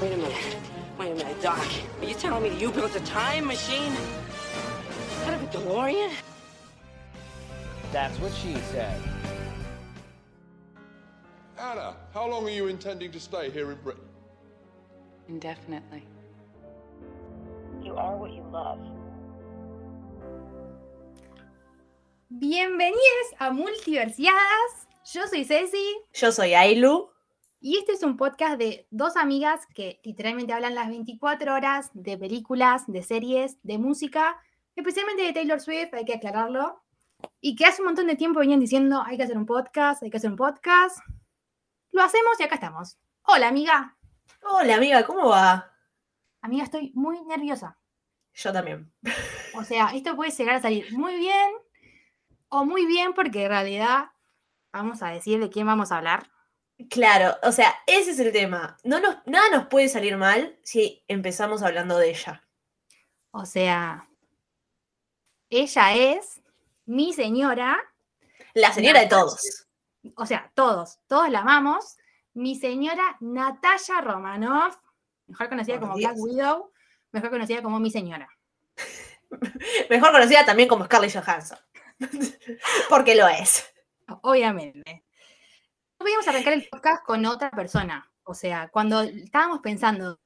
Wait a minute. Wait a minute, Doc. Are you telling me that you built a time machine? Out of a DeLorean? That's what she said. Anna, how long are you intending to stay here in Britain? Indefinitely. You are what you love. Bienvenidos a Multiversiadas. Yo soy Ceci Yo soy Ailu. Y este es un podcast de dos amigas que literalmente hablan las 24 horas de películas, de series, de música, especialmente de Taylor Swift, hay que aclararlo. Y que hace un montón de tiempo venían diciendo hay que hacer un podcast, hay que hacer un podcast. Lo hacemos y acá estamos. Hola amiga. Hola amiga, ¿cómo va? Amiga, estoy muy nerviosa. Yo también. O sea, esto puede llegar a salir muy bien o muy bien porque en realidad vamos a decir de quién vamos a hablar. Claro, o sea, ese es el tema. No nos, nada nos puede salir mal si empezamos hablando de ella. O sea, ella es mi señora, La señora de todos. o sea, todos, todos la amamos, mi señora Natalia Romanoff, mejor conocida como Dios. Black Widow, mejor conocida como mi señora. Mejor conocida también como Scarlett Johansson. Porque lo es. Obviamente. No podíamos arrancar el podcast con otra persona. O sea, cuando estábamos pensando,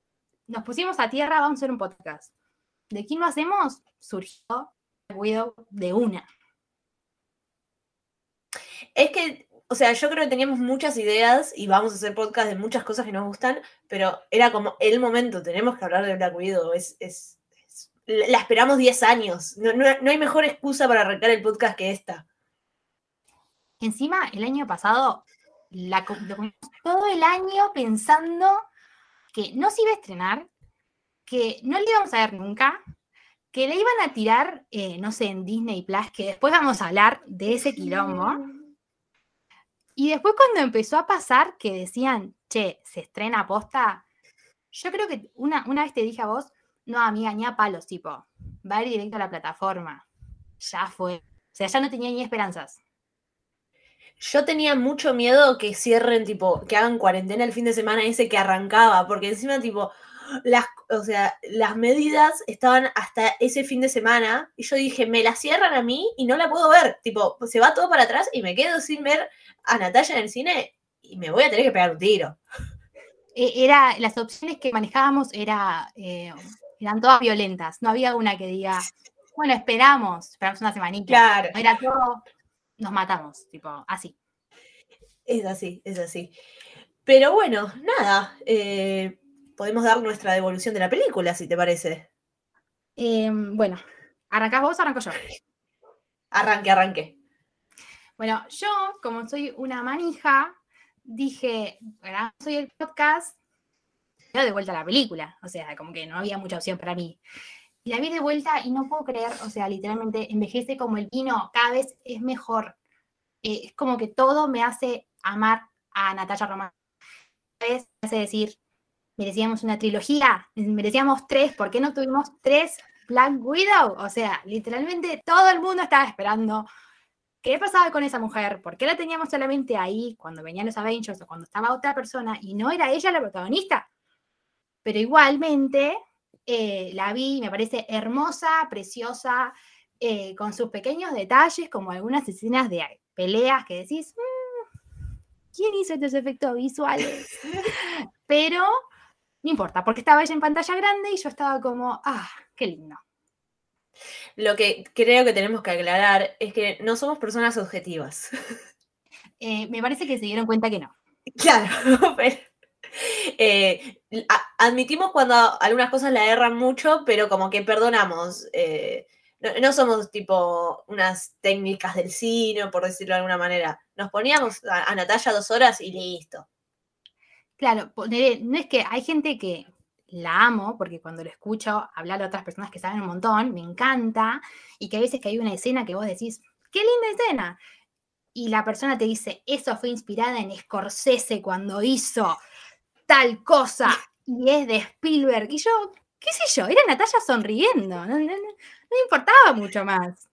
nos pusimos a tierra, vamos a hacer un podcast. ¿De quién lo hacemos? Surgió Widow de una. Es que, o sea, yo creo que teníamos muchas ideas y vamos a hacer podcast de muchas cosas que nos gustan, pero era como el momento, tenemos que hablar de Black Widow. Es, es- es- la esperamos 10 años. No, no- no hay mejor excusa para arrancar el podcast que esta. Encima, el año pasado, la, lo todo el año pensando que no se iba a estrenar, que no le íbamos a ver nunca, que le iban a tirar, eh, no sé, en Disney Plus, que después vamos a hablar de ese quilombo. Y después cuando empezó a pasar que decían, che, se estrena posta, yo creo que una, una vez te dije a vos, no, amiga, ni a palos, tipo, va a ir directo a la plataforma. Ya fue. O sea, ya no tenía ni esperanzas. Yo tenía mucho miedo que cierren, tipo, que hagan cuarentena el fin de semana ese que arrancaba, porque encima, tipo, las, o sea, las medidas estaban hasta ese fin de semana y yo dije, me la cierran a mí y no la puedo ver, tipo, se va todo para atrás y me quedo sin ver a Natalia en el cine y me voy a tener que pegar un tiro. e- era, las opciones que manejábamos era, eh, eran todas violentas. No había una que diga, bueno, esperamos, esperamos una semanita. Claro, Era todo, nos matamos, tipo, así. es así, es así. Pero bueno, nada, eh, podemos dar nuestra devolución de la película, si te parece. Em, bueno, ¿arrancás vos o arranco yo? Arranque, arranque. Bueno, yo, como soy una manija, dije, soy el podcast, de vuelta a la película. O sea, como que no había mucha opción para mí. Y la vi de vuelta y no puedo creer, o sea, literalmente envejece como el vino, cada vez es mejor. Eh, es como que todo me hace amar a Natalia Román. Cada vez me hace decir, merecíamos una trilogía, merecíamos tres, ¿por qué no tuvimos tres Black Widow? O sea, literalmente todo el mundo estaba esperando ¿Qué pasaba con esa mujer? ¿Por qué la teníamos solamente ahí cuando venían los Avengers o cuando estaba otra persona y no era ella la protagonista? Pero igualmente eh, la vi, y me parece hermosa, preciosa, eh, con sus pequeños detalles, como algunas escenas de peleas que decís, "Mm, ¿quién hizo estos efectos visuales? Pero no importa, porque estaba ella en pantalla grande y yo estaba como, ah, qué lindo. Lo que creo que tenemos que aclarar es que no somos personas objetivas. Eh, me parece que se dieron cuenta que no. Claro, pero, eh, admitimos cuando algunas cosas la erran mucho, pero como que perdonamos. eh, no, somos tipo unas técnicas del cine, por decirlo de alguna manera. Nos poníamos a, a Natalia dos horas y listo. Claro, no es que hay gente que la amo, porque cuando lo escucho hablar a otras personas que saben un montón, me encanta, y que a veces que hay una escena que vos decís, qué linda escena, y la persona te dice, eso fue inspirada en Scorsese cuando hizo tal cosa, y es de Spielberg, y yo, qué sé yo, era Natalia sonriendo, no, no, no, no importaba mucho más.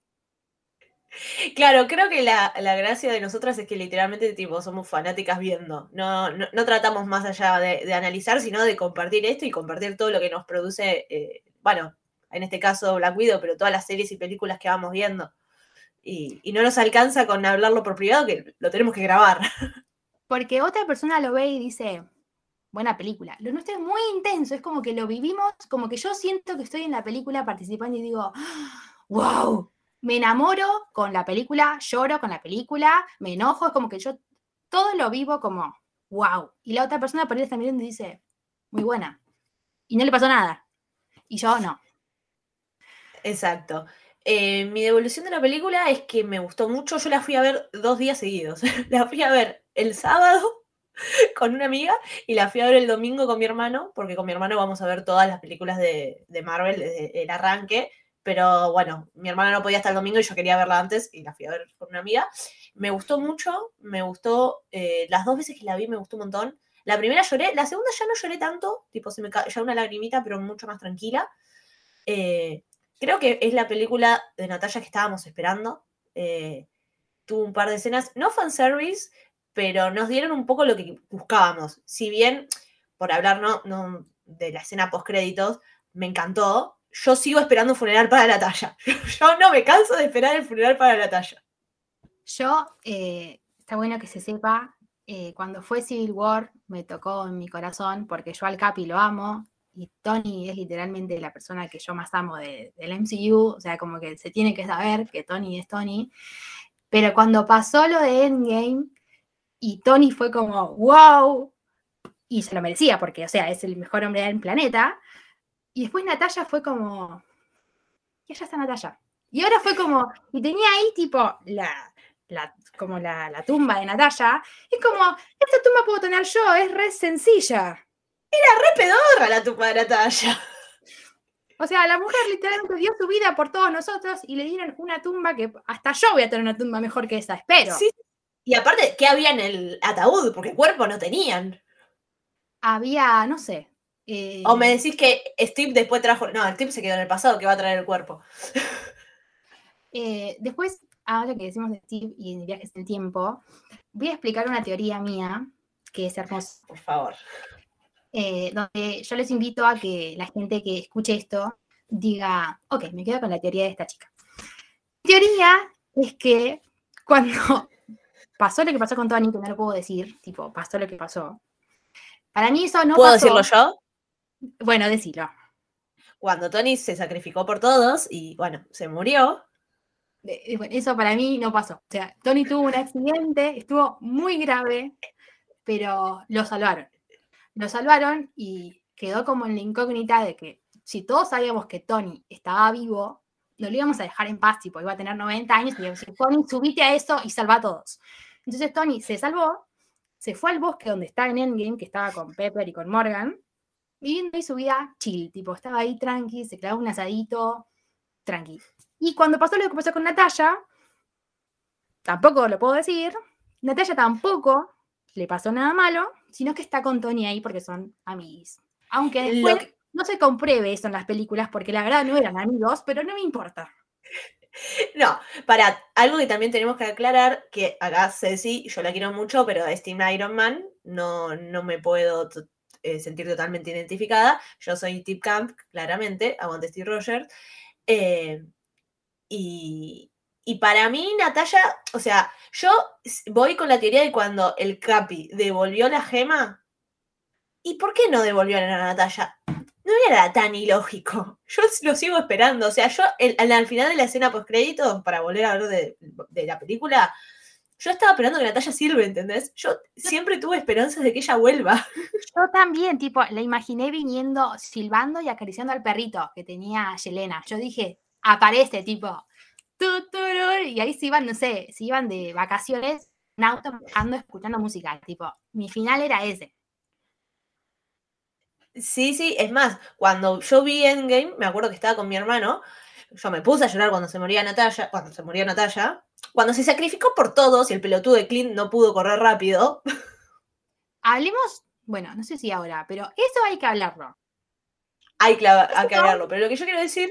Claro, creo que la, la gracia de nosotras es que literalmente tipo, somos fanáticas viendo. No, no, no tratamos más allá de, de analizar, sino de compartir esto y compartir todo lo que nos produce, eh, bueno, en este caso Black Widow, pero todas las series y películas que vamos viendo. Y, y no nos alcanza con hablarlo por privado, que lo tenemos que grabar. Porque otra persona lo ve y dice, buena película. Lo nuestro es muy intenso, es como que lo vivimos, como que yo siento que estoy en la película participando y digo, wow, me enamoro con la película, lloro con la película, me enojo, es como que yo todo lo vivo como, wow. Y la otra persona por ahí está mirando y dice, muy buena. Y no le pasó nada. Y yo no. Exacto. Eh, mi devolución de la película es que me gustó mucho. Yo la fui a ver dos días seguidos. la fui a ver el sábado con una amiga y la fui a ver el domingo con mi hermano, porque con mi hermano vamos a ver todas las películas de, de Marvel desde el arranque. Pero bueno, mi hermana no podía hasta el domingo y yo quería verla antes y la fui a ver con una amiga. Me gustó mucho, me gustó, eh, las dos veces que la vi me gustó un montón. La primera lloré, la segunda ya no lloré tanto, tipo se me cayó una lagrimita, pero mucho más tranquila. Eh, creo que es la película de Natalia que estábamos esperando. Eh, tuvo un par de escenas, no fanservice, pero nos dieron un poco lo que buscábamos. Si bien, por hablar no, no de la escena post créditos, me encantó, yo sigo esperando un funeral para la talla. Yo no me canso de esperar el funeral para la talla. Yo, eh, está bueno que se sepa, eh, cuando fue Civil War me tocó en mi corazón porque yo al Capi lo amo y Tony es literalmente la persona que yo más amo de- del MCU, o sea, como que se tiene que saber que Tony es Tony. Pero cuando pasó lo de Endgame y Tony fue como, wow, y se lo merecía porque, o sea, es el mejor hombre del planeta. Y después Natalia fue como, y allá está Natalia. Y ahora fue como, y tenía ahí tipo la, la- como la, la tumba de Natalia. Es como, esta tumba puedo tener yo, es re sencilla. Era re pedorra la tumba de la talla. O sea, la mujer literalmente dio su vida por todos nosotros y le dieron una tumba que hasta yo voy a tener una tumba mejor que esa, espero. Sí. Y aparte, ¿qué había en el ataúd? Porque cuerpo no tenían. Había, no sé. eh, O me decís que Steve después trajo. No, Steve se quedó en el pasado, que va a traer el cuerpo. eh, después, ahora que decimos de Steve y de viajes en el tiempo, voy a explicar una teoría mía que es hermosa. Por favor. eh, donde yo les invito a que la gente que escuche esto diga, ok, me quedo con la teoría de esta chica. Mi teoría es que cuando pasó lo que pasó con Tony, que no lo puedo decir, tipo, pasó lo que pasó. Para mí eso no ¿Puedo pasó. decirlo yo? Bueno, decilo. Cuando Tony se sacrificó por todos y, bueno, se murió. Eh, eh, Eso para mí no pasó. O sea, Tony tuvo un accidente, estuvo muy grave, pero lo salvaron. Lo salvaron y quedó como en la incógnita de que si todos sabíamos que Tony estaba vivo, no lo íbamos a dejar en paz, tipo, iba a tener 90 años y íbamos a decir, Tony, subite a eso y salva a todos. Entonces Tony se salvó, se fue al bosque donde está en Endgame, que estaba con Pepper y con Morgan, viviendo ahí su vida chill, tipo, estaba ahí tranqui, se clavó un asadito, tranqui. Y cuando pasó lo que pasó con Natalia, tampoco lo puedo decir, Natalia tampoco le pasó nada malo, sino que está con Tony ahí porque son amigos. Aunque después que- no se compruebe eso en las películas, porque la verdad no eran amigos, pero no me importa. No, para algo que también tenemos que aclarar, que acá Ceci, yo la quiero mucho, pero es Team Iron Man, no, no me puedo eh, sentir totalmente identificada. Yo soy Tip Camp, claramente, aguante Steve Rogers. eh, y, y para mí, Natalia, o sea, yo voy con la teoría de cuando el Capi devolvió la gema. ¿Y por qué no devolvió a Natalia? No era tan ilógico. Yo lo sigo esperando. O sea, yo el- al, al final de la escena post créditos, para volver a hablar de, de la película, yo estaba esperando que Natalia sirve, ¿entendés? Yo siempre tuve esperanzas de que ella vuelva. Yo también, tipo, la imaginé viniendo, silbando y acariciando al perrito que tenía Yelena. Yo dije, aparece, tipo, y ahí se iban, no sé, se iban de vacaciones en auto, ando escuchando música. Tipo, mi final era ese. Sí, sí, es más, cuando yo vi Endgame, me acuerdo que estaba con mi hermano, yo me puse a llorar cuando se moría Natalia, cuando se moría Natalia, cuando se sacrificó por todos y el pelotudo de Clint no pudo correr rápido. Hablemos, bueno, no sé si ahora, pero eso hay que hablarlo. Hay que, hay que hablarlo, pero lo que yo quiero decir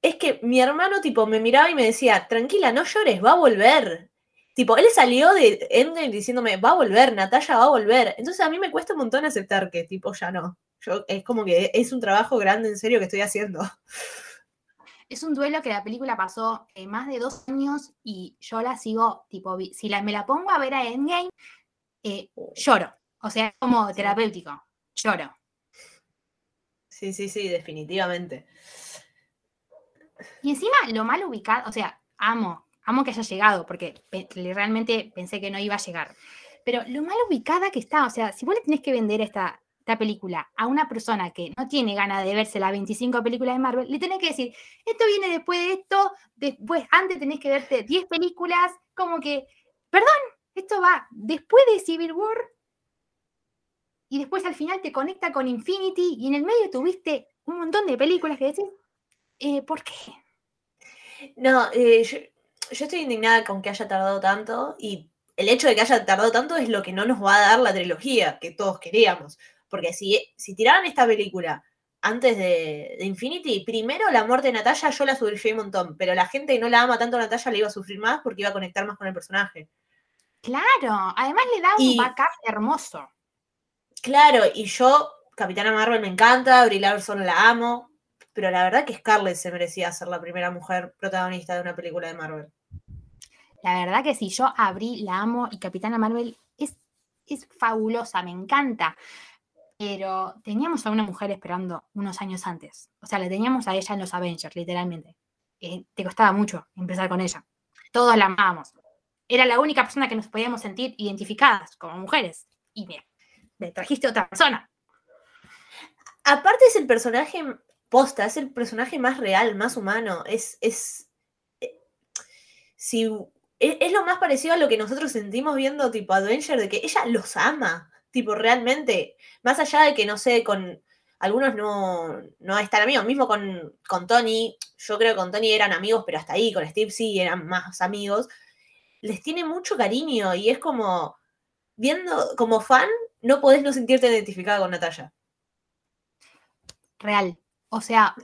es que mi hermano, tipo, me miraba y me decía, tranquila, no llores, va a volver. Tipo, él salió de Endgame diciéndome, va a volver, Natalia va a volver. Entonces a mí me cuesta un montón aceptar que, tipo, ya no. Yo, es como que es un trabajo grande, en serio, que estoy haciendo. Es un duelo que la película pasó eh, más de dos años y yo la sigo, tipo, si la, me la pongo a ver a Endgame, eh, lloro. O sea, es como terapéutico. Lloro. Sí, sí, sí, definitivamente. Y encima, lo mal ubicado, o sea, amo, amo que haya llegado, porque realmente pensé que no iba a llegar. Pero lo mal ubicada que está, o sea, si vos le tenés que vender esta, esta película a una persona que no tiene ganas de verse las 25 películas de Marvel, le tenés que decir, esto viene después de esto, después, antes tenés que verte 10 películas, como que, perdón, esto va después de Civil War y después al final te conecta con Infinity y en el medio tuviste un montón de películas que decís, eh, ¿por qué? No, eh, yo, yo estoy indignada con que haya tardado tanto y el hecho de que haya tardado tanto es lo que no nos va a dar la trilogía que todos queríamos. Porque si, si tiraran esta película antes de, de Infinity, primero la muerte de Natalia yo la sufrí un montón, pero la gente que no la ama tanto a Natalia la iba a sufrir más porque iba a conectar más con el personaje. Claro, además le da un Y- backup hermoso. Claro, y yo, Capitana Marvel me encanta, Brie Larson la amo, pero la verdad que Scarlett se merecía ser la primera mujer protagonista de una película de Marvel. La verdad que sí, yo abrí, la amo y Capitana Marvel es, es fabulosa, me encanta. Pero teníamos a una mujer esperando unos años antes. O sea, la teníamos a ella en los Avengers, literalmente. Eh, te costaba mucho empezar con ella. Todos la amábamos. Era la única persona que nos podíamos sentir identificadas como mujeres. Y mira, me trajiste otra persona. Aparte es el personaje posta, es el personaje más real, más humano. Es, es, eh, si, es, lo más parecido a lo que nosotros sentimos viendo tipo Adventure, de que ella los ama, tipo realmente, más allá de que no sé, con algunos no, no están amigos, mismo con, con Tony, yo creo que con Tony eran amigos, pero hasta ahí, con Steve sí eran más amigos, les tiene mucho cariño y es como, viendo, como fan, no podés no sentirte identificada con Natalia. real. O sea,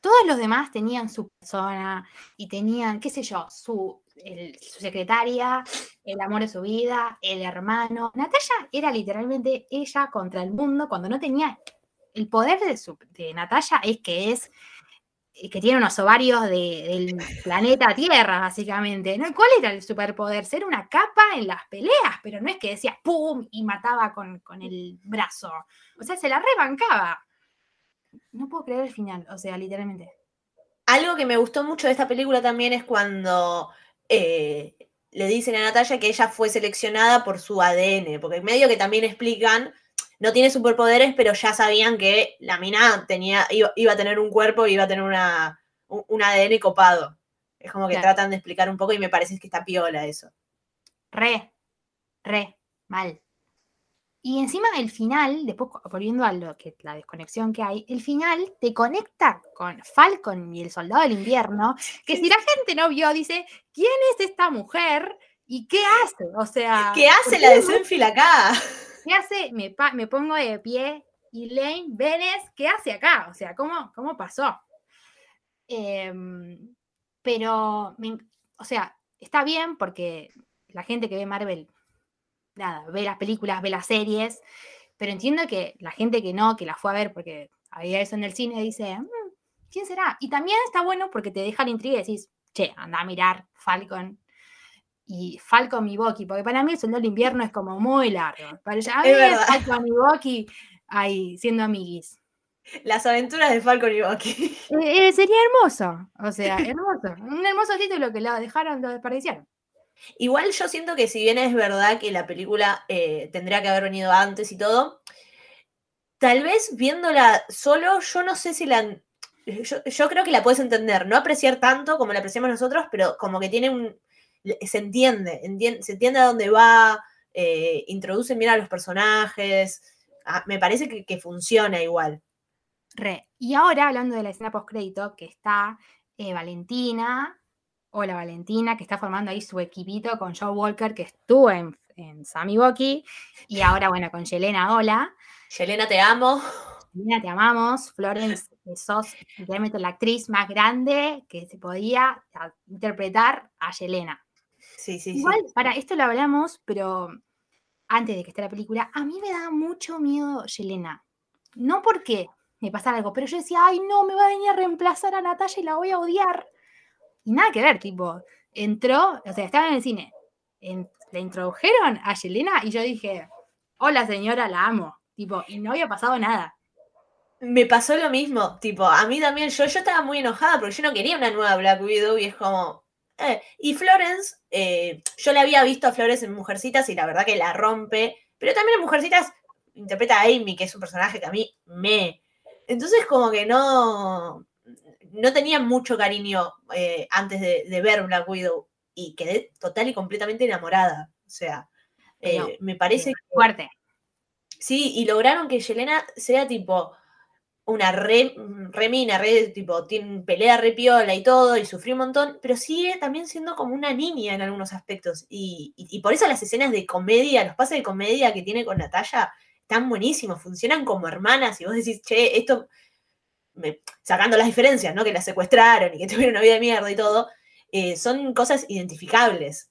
todos los demás tenían su persona y tenían, qué sé yo, su, el- su secretaria, el amor de su vida, el hermano. Natalia era literalmente ella contra el mundo cuando no tenía. El poder de, su, de Natalia es que es eh, que tiene unos ovarios de- del planeta Tierra, básicamente. ¿no? ¿Cuál era el superpoder? Ser una capa en las peleas, pero no es que decía ¡pum! y mataba con, con el brazo. O sea, se la rebancaba. No puedo creer el final, o sea, literalmente. Algo que me gustó mucho de esta película también es cuando eh, le dicen a Natalia que ella fue seleccionada por su ADN, porque en medio que también explican, no tiene superpoderes, pero ya sabían que la mina tenía, iba, iba a tener un cuerpo y iba a tener una, un, un ADN copado. Es como que Claro. tratan de explicar un poco y me parece que está piola eso. Re, re, mal. Y encima el final, después volviendo a lo que la desconexión que hay, el final te conecta con Falcon y el Soldado del Invierno, que si la gente no vio, dice, ¿quién es esta mujer? ¿Y qué hace? O sea, ¿Qué hace ¿por la de Senfil acá? ¿Qué hace? Me, pongo de pie y Lane Vélez, ¿qué hace acá? O sea, ¿cómo, cómo pasó? Em, pero, me o sea, está bien porque la gente que ve Marvel, nada, ve las películas, ve las series, pero entiendo que la gente que no, que la fue a ver porque había eso en el cine, dice, "Mm, ¿quién será? Y también está bueno porque te deja la intriga y decís, che, anda a mirar Falcon. Y Falcon y Bucky, porque para mí el Soldado del invierno es como muy largo. Para ella, Es. Falcon y Bucky ahí siendo amiguis. Las aventuras de Falcon y Bucky. Eh, eh, sería hermoso, o sea, hermoso. Un hermoso título que lo dejaron, lo desperdiciaron. Igual yo siento que si bien es verdad que la película eh, tendría que haber venido antes y todo, tal vez viéndola solo, yo no sé si la... Yo, yo creo que la puedes entender, no apreciar tanto como la apreciamos nosotros, pero como que tiene un... Se entiende, entien- se entiende a dónde va, eh, introducen bien a los personajes, ah, me parece que, que funciona igual. Re. Y ahora, hablando de la escena post-crédito, que está eh, Valentina, hola Valentina, que está formando ahí su equipito con Joe Walker, que estuvo en, en Sammy Boki, y ahora, bueno, con Yelena, hola. Yelena, te amo. Yelena, te amamos. Florence, que sos literalmente la actriz más grande que se podía interpretar a Yelena. Sí, sí, sí. Igual, para esto lo hablamos, pero antes de que esté la película, a mí me da mucho miedo Yelena. No porque me pasara algo, pero yo decía, ay, no, me va a venir a reemplazar a Natalia y la voy a odiar. Nada que ver, tipo, entró, o sea, estaba en el cine, le introdujeron a Yelena y yo dije, hola señora, la amo. Tipo, y no había pasado nada. Me pasó lo mismo, tipo, a mí también, yo, yo estaba muy enojada porque yo no quería una nueva Black Widow y es como... eh, Y Florence, eh, yo la había visto a Florence en Mujercitas y la verdad que la rompe, pero también en Mujercitas interpreta a Amy, que es un personaje que a mí me... Entonces como que no, no tenía mucho cariño eh, antes de, de ver Black Widow y quedé total y completamente enamorada. O sea, eh, me parece que... Fuerte. Sí, y lograron que Yelena sea tipo una re, re mina, re tipo, tiene pelea re piola y todo, y sufrió un montón, pero sigue también siendo como una niña en algunos aspectos. Y, y- y por eso las escenas de comedia, los pases de comedia que tiene con Natalia, están buenísimos, funcionan como hermanas, y vos decís, che, esto, me- sacando las diferencias, ¿no? Que la secuestraron y que tuvieron una vida de mierda y todo, eh, son cosas identificables.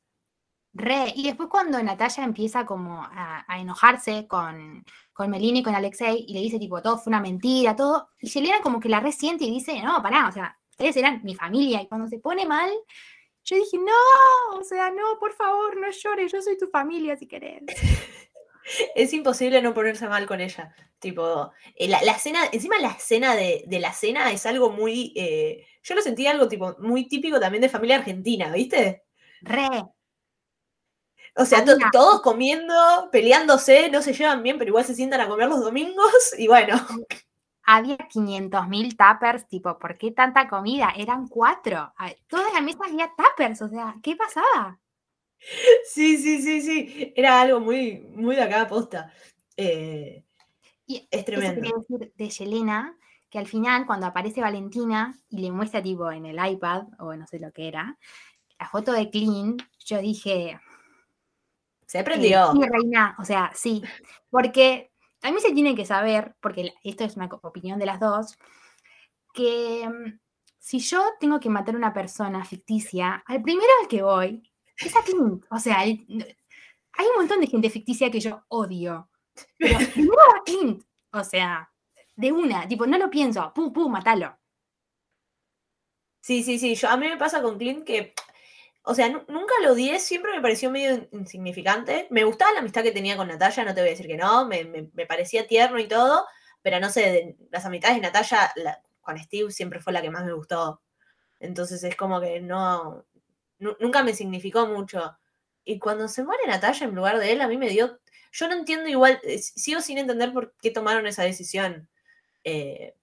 Re, y después cuando Natalia empieza como a, a enojarse con, con Melina y con Alexei y le dice tipo, todo fue una mentira, todo, y Yelena como que la resiente y dice, no, pará, o sea, ustedes eran mi familia, y cuando se pone mal, yo dije, no, o sea, no, por favor, no llores, yo soy tu familia si querés. Es imposible no ponerse mal con ella. Tipo, eh, la, la escena, encima la escena de, de la cena es algo muy. eh, yo lo sentí algo tipo muy típico también de familia argentina, ¿viste? Re, O sea, to- todos comiendo, peleándose, no se llevan bien, pero igual se sientan a comer los domingos y bueno. había 500.000 tuppers, tipo, ¿por qué tanta comida? Eran cuatro, a- toda la mesa había tuppers, o sea, ¿qué pasaba? Sí, sí, sí, sí. Era algo muy, muy de acá posta. Eh, Y es Eso tremendo. quería decir de Yelena, que al final, cuando aparece Valentina y le muestra tipo en el iPad, o no sé lo que era, la foto de Clean, yo dije, Se eh, prendió. sí, reina, o sea, sí, porque también se tiene que saber, porque esto es una opinión de las dos, que mm, si yo tengo que matar a una persona ficticia, al primero al que voy es a Clint. O sea, el- hay un montón de gente ficticia que yo odio. Pero primero a Clint. O sea, de una, tipo, no lo pienso, pum, pum, matalo. Sí, sí, sí. Yo, a mí me pasa con Clint que, o sea, nu- nunca lo odié, siempre me pareció medio in- insignificante. Me gustaba la amistad que tenía con Natalia, no te voy a decir que no, me, me- me parecía tierno y todo, pero no sé, de- las amistades de Natalia la- con Steve siempre fue la que más me gustó. Entonces es como que no, nunca me significó mucho. Y cuando se muere Natalia en lugar de él, a mí me dio, yo no entiendo igual, eh, sigo sin entender por qué tomaron esa decisión. Eh,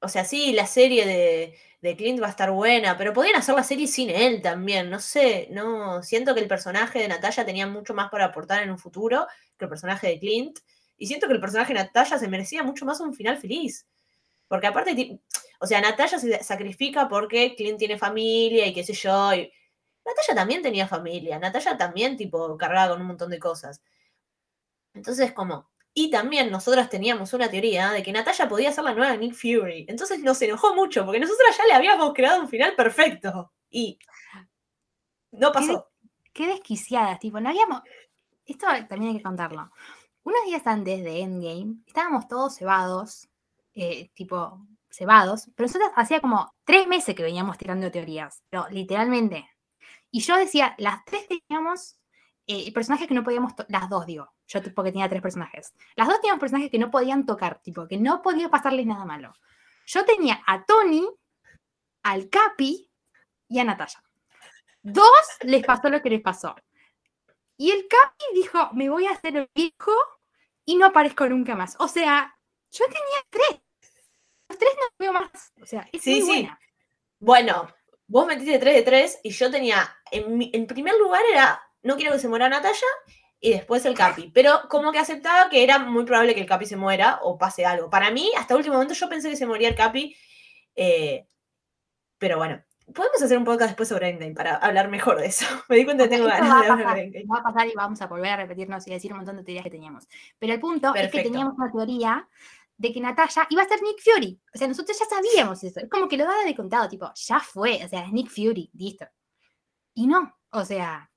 o sea, sí, la serie de, de Clint va a estar buena, pero podían hacer la serie sin él también, no sé, no, siento que el personaje de Natalia tenía mucho más para aportar en un futuro que el personaje de Clint, y siento que el personaje de Natalia se merecía mucho más un final feliz, porque aparte, o sea, Natalia se sacrifica porque Clint tiene familia y qué sé yo, y Natalia también tenía familia, Natalia también, tipo, cargaba con un montón de cosas. Entonces, como, y también nosotras teníamos una teoría de que Natalia podía ser la nueva Nick Fury. Entonces nos enojó mucho, porque nosotras ya le habíamos creado un final perfecto. Y no Qué, pasó. qué desquiciadas, tipo, no habíamos. Esto también hay que contarlo. Unos días antes de Endgame, estábamos todos cebados, eh, tipo, cebados, pero nosotros hacía como tres meses que veníamos tirando teorías, pero literalmente. Y yo decía, las tres teníamos eh, personajes que no podíamos, to- las dos digo, yo porque tenía tres personajes. Las dos teníamos personajes que no podían tocar, tipo, que no podía pasarles nada malo. Yo tenía a Tony, al Capi y a Natalia. Dos les pasó lo que les pasó. Y el Capi dijo, me voy a hacer el viejo y no aparezco nunca más. O sea, yo tenía tres. Tres no veo más. O sea, es Sí, muy sí. buena. Bueno, vos metiste 3 de 3 y yo tenía, en, mi- en primer lugar era, no quiero que se muera Natalia, y después el Capi. Pero como que aceptaba que era muy probable que el Capi se muera o pase algo. Para mí, hasta el último momento, yo pensé que se moría el Capi. eh, pero bueno, podemos hacer un podcast después sobre Endgame para hablar mejor de eso. Me di cuenta que tengo ganas de hablar de Endgame. va a pasar y vamos a volver a repetirnos y decir un montón de teorías que teníamos. Pero el punto es que Perfecto. teníamos una teoría de que Natalia iba a ser Nick Fury. O sea, nosotros ya sabíamos eso. Es como que lo daba de contado, tipo, ya fue. O sea, es Nick Fury, listo. Y no, o sea,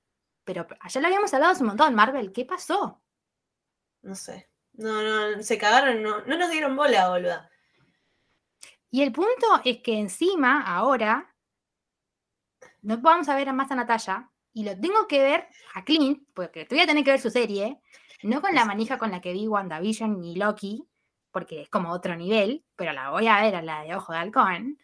pero allá lo habíamos hablado hace un montón, Marvel, ¿qué pasó? No sé. No, no, se cagaron, no, no nos dieron bola, boluda. Y el punto es que encima, ahora, no vamos a ver más a Natalia y lo tengo que ver a Clint, porque te voy a tener que ver su serie, no con la manija con la que vi WandaVision ni Loki, porque es como otro nivel, pero la voy a ver a la de Ojo de Halcón.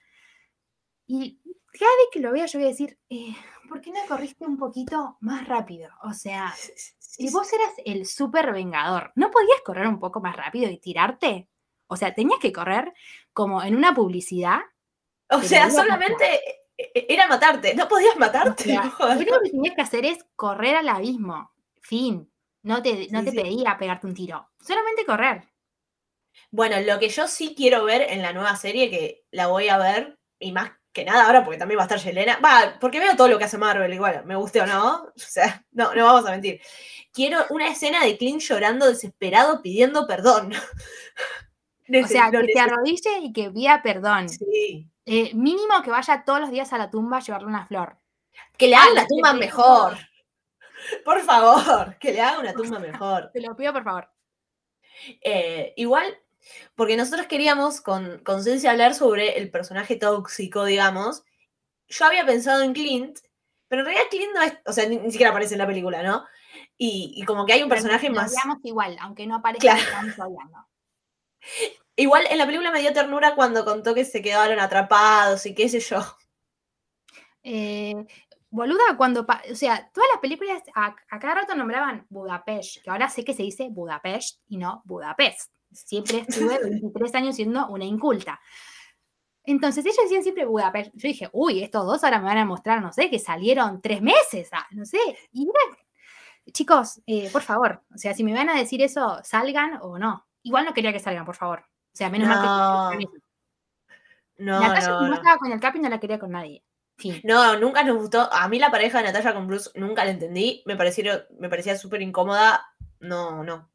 Y cada vez que lo vea, yo voy a decir, eh, ¿por qué no corriste un poquito más rápido? O sea, si vos eras el super vengador, ¿no podías correr un poco más rápido y tirarte? O sea, tenías que correr como en una publicidad. O sea, solamente e- era matarte. No podías O matarte. sea, lo único que tenías que hacer es correr al abismo. Fin. No te, no Sí, te sí. pedía pegarte un tiro. Solamente correr. Bueno, lo que yo sí quiero ver en la nueva serie, que la voy a ver, y más que nada ahora, porque también va a estar Yelena. Va, porque veo todo lo que hace Marvel, igual, me guste o no. O sea, no, no vamos a mentir. Quiero una escena de Clint llorando desesperado pidiendo perdón. O sea, que te neces- arrodille y que pida perdón. Sí. Eh, mínimo que vaya todos los días a la tumba a llevarle una flor. Que le la lo tumba mejor. Por favor, que le hagan una tumba mejor. Te lo pido, por favor. Eh, igual, porque nosotros queríamos con, con Ceci hablar sobre el personaje tóxico, digamos. Yo había pensado en Clint, pero en realidad Clint no es, o sea, ni, ni siquiera aparece en la película, ¿no? Y, y como que hay un Pero personaje más... igual, aunque no aparezca Claro. estamos odiando. Igual en la película me dio ternura cuando contó que se quedaron atrapados y qué sé yo. Eh, boluda, cuando. O sea, todas las películas a, a cada rato nombraban Budapest, que ahora sé que se dice Budapest y no Budapest. Siempre estuve 23 años siendo una inculta. Entonces ellos decían siempre Budapest. Yo dije, uy, estos dos ahora me van a mostrar, no sé, que salieron tres meses, ah, no sé. Y chicos, eh, por favor, o sea, si me van a decir eso, salgan o no. Igual no quería que salgan, por favor. O sea, menos mal que. No. Natalia, no, no no. estaba con el Capi, no la quería con nadie. No, nunca nos gustó. A mí la pareja de Natalia con Bruce nunca la entendí. Me, parecieron, me parecía súper incómoda. No, no.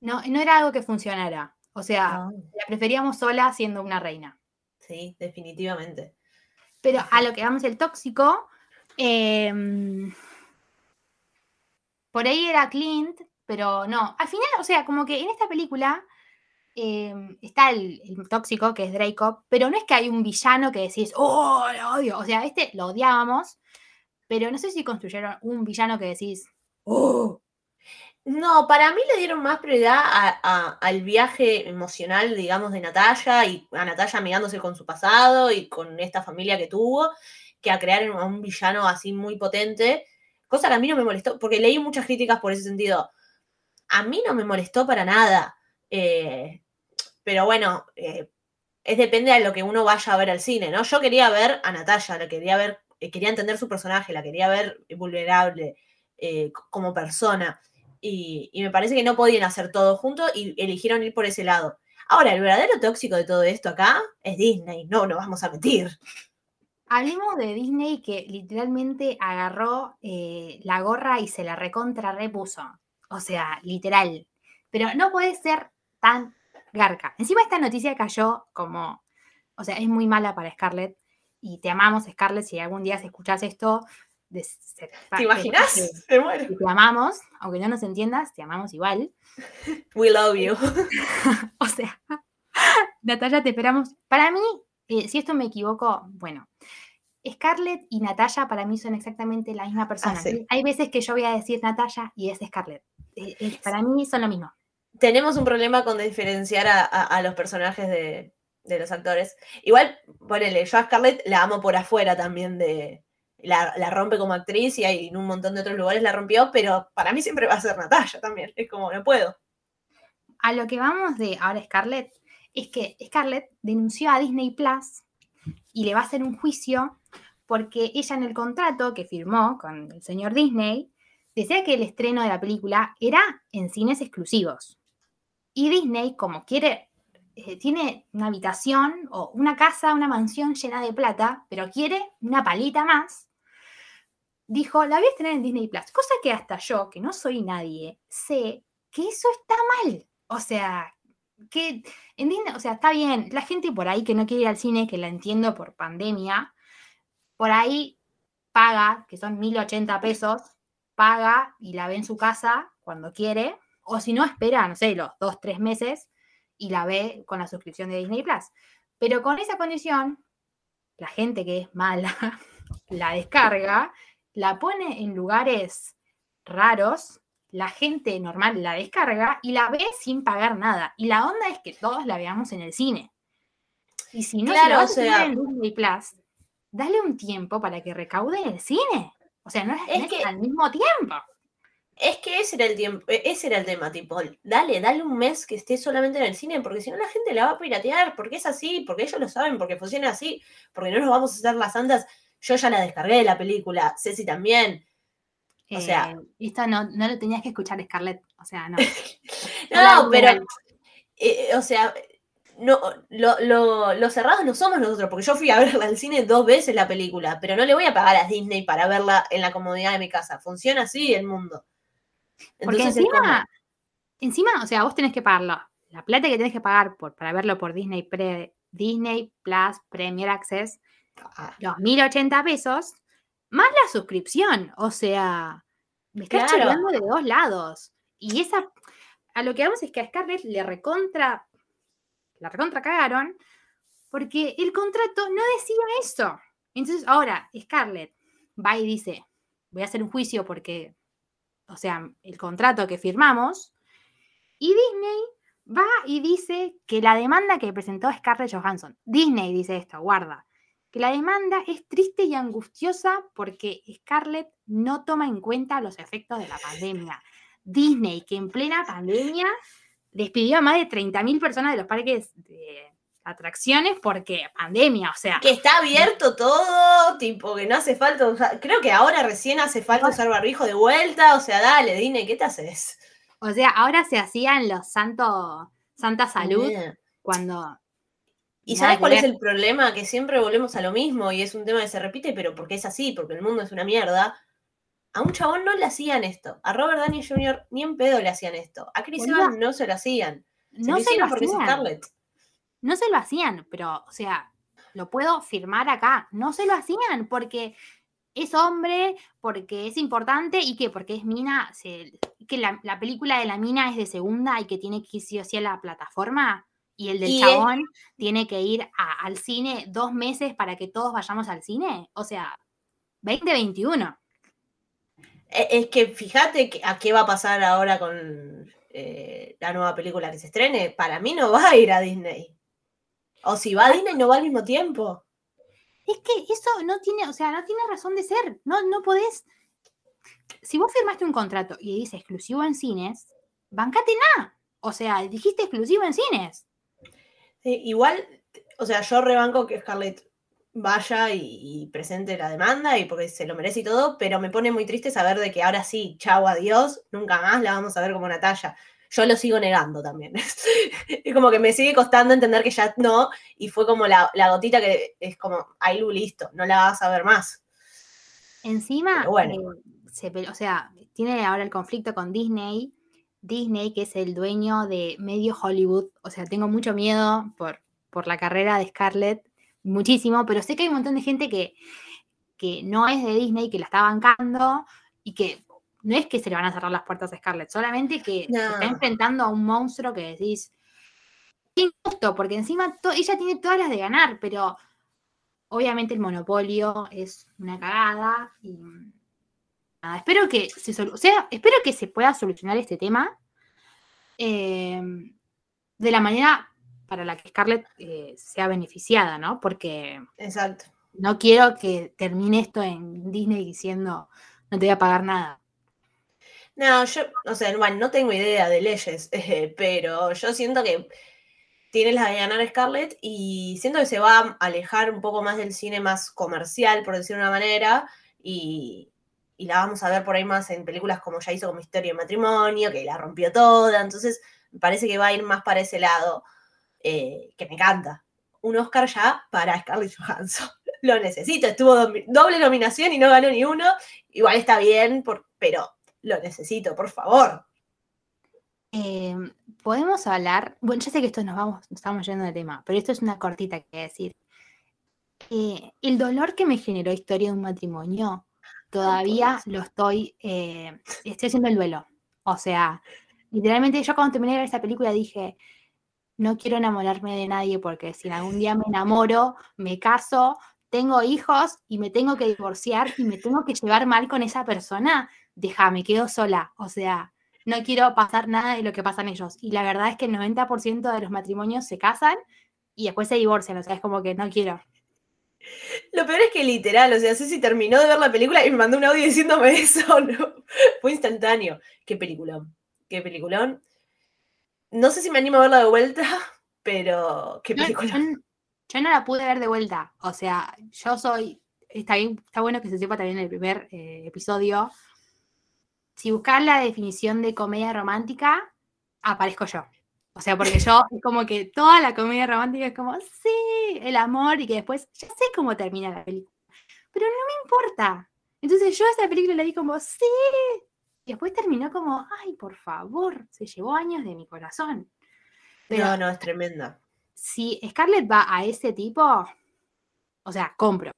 No, no era algo que funcionara. O sea, No. la preferíamos sola siendo una reina. Sí, definitivamente. Pero a lo que vamos el tóxico, em, por ahí era Clint, pero no. Al final, o sea, como que en esta película em, está el, el tóxico, que es Draco, pero no es que hay un villano que decís, oh, lo odio. O sea, este lo odiábamos, pero no sé si construyeron un villano que decís, oh. No, para mí le dieron más prioridad al viaje emocional, digamos, de Natalia y a Natalia amigándose con su pasado y con esta familia que tuvo, que a crear a un villano así muy potente. Cosa que a mí no me molestó, porque leí muchas críticas por ese sentido. A mí no me molestó para nada. eh, pero bueno, eh, es depende de lo que uno vaya a ver al cine, ¿no? Yo quería ver a Natalia, la quería ver, eh, quería entender su personaje, la quería ver vulnerable eh, como persona. Y, me parece que no podían hacer todo junto y eligieron ir por ese lado. Ahora, el verdadero tóxico de todo esto acá es Disney, no nos vamos a mentir. Hablemos de Disney que literalmente agarró eh, la gorra y se la recontra repuso. O sea, literal. Pero no puede ser tan garca. Encima esta noticia cayó como, o sea, es muy mala para Scarlett. Y te amamos, Scarlett, si algún día se escuchas esto. De- ¿Te que- imaginas? que- Me muero. Te amamos, aunque no nos entiendas, te amamos igual. We love you. O sea, Natalia, te esperamos. Para mí, eh, si esto me equivoco, bueno, Scarlett y Natalia para mí son exactamente la misma persona. sí. Hay veces que yo voy a decir Natalia y es Scarlett. Eh, eh, para mí son lo mismo. Tenemos un problema con diferenciar a, a- a los personajes de, de los actores. Igual, ponele, yo a Scarlett la amo por afuera también de. La, rompe como actriz y en un montón de otros lugares la rompió, pero para mí siempre va a ser Natalia también. Es como, no puedo. A lo que vamos de ahora Scarlett es que Scarlett denunció a Disney Plus y le va a hacer un juicio porque ella en el contrato que firmó con el señor Disney decía que el estreno de la película era en cines exclusivos. Y Disney, como quiere, eh, tiene una habitación o una casa, una mansión llena de plata, pero quiere una palita más, dijo, la voy a estrenar en Disney Plus. Cosa que hasta yo, que no soy nadie, sé que eso está mal. O sea, que en Disney, o sea, está bien, la gente por ahí que no quiere ir al cine, que la entiendo por pandemia, por ahí paga, que son 1080 pesos, paga y la ve en su casa cuando quiere, o si no, espera, no sé, los dos, tres meses y la ve con la suscripción de Disney Plus. Pero con esa condición, la gente que es mala la descarga, la pone en lugares raros, la gente normal la descarga y la ve sin pagar nada. Y la onda es que todos la veamos en el cine. Y si no, Claro, si la vas o a sea- en Disney Plus, dale un tiempo para que recaude en el cine. O sea, no es, Es no es que- al mismo tiempo. Es que ese era el tiempo, e- ese era el tema, tipo, dale, dale un mes que esté solamente en el cine, porque si no la gente la va a piratear, porque es así, porque ellos lo saben, porque funciona así, porque no nos vamos a hacer las santas. Yo ya la descargué la película, Ceci también. O sea- Eh, esto no, no lo tenías que escuchar, Scarlett. O sea, no. No, la pero, dudan. eh, o sea, no, lo, lo, los cerrados no somos nosotros, porque yo fui a verla al cine dos veces la película, pero no le voy a pagar a Disney para verla en la comodidad de mi casa. Funciona así el mundo. Porque Entonces encima, encima, o sea, vos tenés que pagarlo. La plata que tenés que pagar por, para verlo por Disney, Pre- Disney Plus Premier Access, los 1080 pesos, más la suscripción. O sea, me estás Claro. choreando de dos lados. Y esa, a lo que vamos es que a Scarlett le recontra, la recontra cagaron, porque el contrato no decía eso. Entonces, ahora, Scarlett va y dice, voy a hacer un juicio porque, o sea, el contrato que firmamos, y Disney va y dice que la demanda que presentó Scarlett Johansson, Disney dice esto, guarda, que la demanda es triste y angustiosa porque Scarlett no toma en cuenta los efectos de la pandemia. Disney, que en plena pandemia despidió a más de 30.000 personas de los parques de atracciones porque pandemia, o sea, Que está abierto todo, tipo, que no hace falta usar. Creo que ahora recién hace falta usar barbijo de vuelta. O sea, dale, Disney, ¿qué te haces? o sea, ahora se hacían los santos, Santa Salud cuando... ¿Y sabes cuál es el problema? Que siempre volvemos a lo mismo y es un tema que se repite, pero porque es así, porque el mundo es una mierda. A un chabón no le hacían esto. A Robert Downey Jr. ni en pedo le hacían esto. A Chris Evans no se lo hacían. Se No lo se lo hacían. Scarlett. no se lo hacían, pero, o sea, lo puedo firmar acá, no se lo hacían porque es hombre, porque es importante y que porque es mina, se- que la, la película de la mina es de segunda y que tiene que ir sí o sí a la plataforma y el del Y es- chabón tiene que ir a- al cine dos meses para que todos vayamos al cine, o sea, 2021. E- Es que fíjate a qué va a pasar ahora con eh, la nueva película que se estrene. Para mí no va a ir a Disney. O si va a Disney, no va al mismo tiempo. Es que eso no tiene, o sea, no tiene razón de ser. No, no podés. Si vos firmaste un contrato y dice exclusivo en cines, bancate nada. O sea, dijiste exclusivo en cines. Sí, igual, o sea, yo rebanco que Scarlett vaya y, y presente la demanda y porque se lo merece y todo, pero me pone muy triste saber de que ahora sí, chau, adiós, nunca más la vamos a ver como Natalia. Yo lo sigo negando también. es como que me sigue costando entender que ya no, y fue como la, la gotita que es como, ahí Lu, listo, no la vas a ver más. Encima, bueno. eh, se o sea, tiene ahora el conflicto con Disney. Disney, que es el dueño de medio Hollywood. O sea, tengo mucho miedo por, por la carrera de Scarlett, muchísimo, pero sé que hay un montón de gente que, que no es de Disney, que la está bancando y que no es que se le van a cerrar las puertas a Scarlett, solamente que se está enfrentando a un monstruo que decís, qué injusto, porque encima ella tiene todas las de ganar, pero obviamente el monopolio es una cagada y nada, espero que se o sea, espero que se pueda solucionar este tema eh, de la manera para la que Scarlett eh, sea beneficiada, ¿no? Porque Exacto. no quiero que termine esto en Disney diciendo no te voy a pagar nada. No, yo, o sea, bueno, no tengo idea de leyes, eh, pero yo siento que tiene las de ganar Scarlett y siento que se va a alejar un poco más del cine más comercial, por decirlo de una manera, y, y la vamos a ver por ahí más en películas como ya hizo como Historia de Matrimonio, que la rompió toda, entonces me parece que va a ir más para ese lado, eh, que me encanta. Un Oscar ya para Scarlett Johansson. Lo necesito, estuvo doble nominación y no ganó ni uno, igual está bien, por- pero lo necesito, por favor. Eh, podemos hablar, bueno, ya sé que esto nos vamos, nos estamos yendo de tema, pero esto es una cortita que decir. Eh, el dolor que me generó Historia de un matrimonio, todavía lo estoy, eh, estoy haciendo el duelo. O sea, literalmente yo cuando terminé de ver esta película dije, no quiero enamorarme de nadie porque si algún día me enamoro, me caso, tengo hijos y me tengo que divorciar y me tengo que llevar mal con esa persona, deja, me quedo sola. O sea, no quiero pasar nada de lo que pasan ellos. Y la verdad es que el 90% de los matrimonios se casan y después se divorcian. O sea, es como que no quiero. Lo peor es que literal, o sea, Ceci terminó de ver la película y me mandó un audio diciéndome eso, ¿no? Fue instantáneo. Qué peliculón, qué peliculón. No sé si me animo a verla de vuelta, pero qué película. yo no la pude ver de vuelta. O sea, yo soy. Está bien, está bueno que se sepa también en el primer eh, episodio. Si buscas la definición de comedia romántica, aparezco yo. O sea, porque yo es como que toda la comedia romántica es como, sí, el amor, y que después ya sé cómo termina la película. Pero no me importa. Entonces yo a esa película le di como, sí. Y después terminó como, ay, por favor, se llevó años de mi corazón. Pero No, no, es tremenda. si Scarlett va a ese tipo, o sea, compro.